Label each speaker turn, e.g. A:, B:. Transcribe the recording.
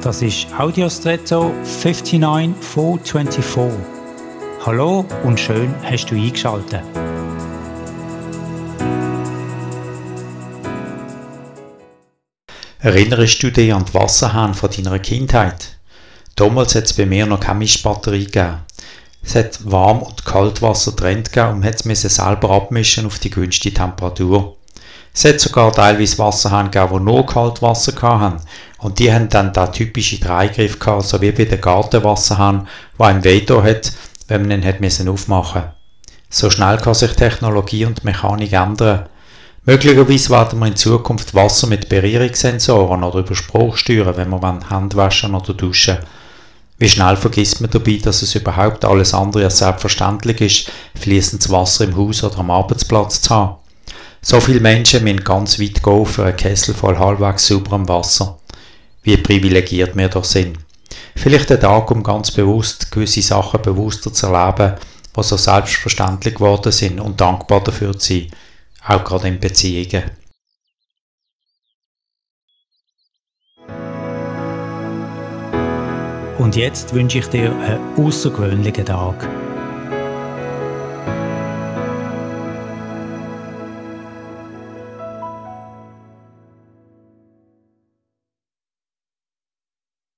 A: Das ist Audiostretto 59424. Hallo und schön hast du eingeschaltet.
B: Erinnerst du dich an die Wasserhahn von deiner Kindheit? Damals hat es bei mir noch keine Mischbatterie gegeben. Es hat Warm- und Kaltwasser getrennt und man musste selber abmischen auf die günstige Temperatur. Es hat sogar teilweise Wasserhähne gegeben, die nur Kaltwasser hatten. Und die haben dann den typischen Dreigriff gehabt, so wie bei den Gartenwasserhahn, wo ein Veto hat, wenn man ihn hat müssen aufmachen So schnell kann sich Technologie und Mechanik ändern. Möglicherweise werden wir in Zukunft Wasser mit Berührungssensoren oder über Spruch steuern, wenn wir Hände waschen oder duschen. Wie schnell vergisst man dabei, dass es überhaupt alles andere als selbstverständlich ist, fließendes Wasser im Haus oder am Arbeitsplatz zu haben. So viele Menschen müssen ganz weit gehen für einen Kessel voll halbwegs sauberem Wasser. Wie privilegiert wir doch sind. Vielleicht ein Tag, um ganz bewusst gewisse Sachen bewusster zu erleben, die so selbstverständlich geworden sind und dankbar dafür zu sein, auch gerade in Beziehungen.
A: Und jetzt wünsche ich dir einen außergewöhnlichen Tag.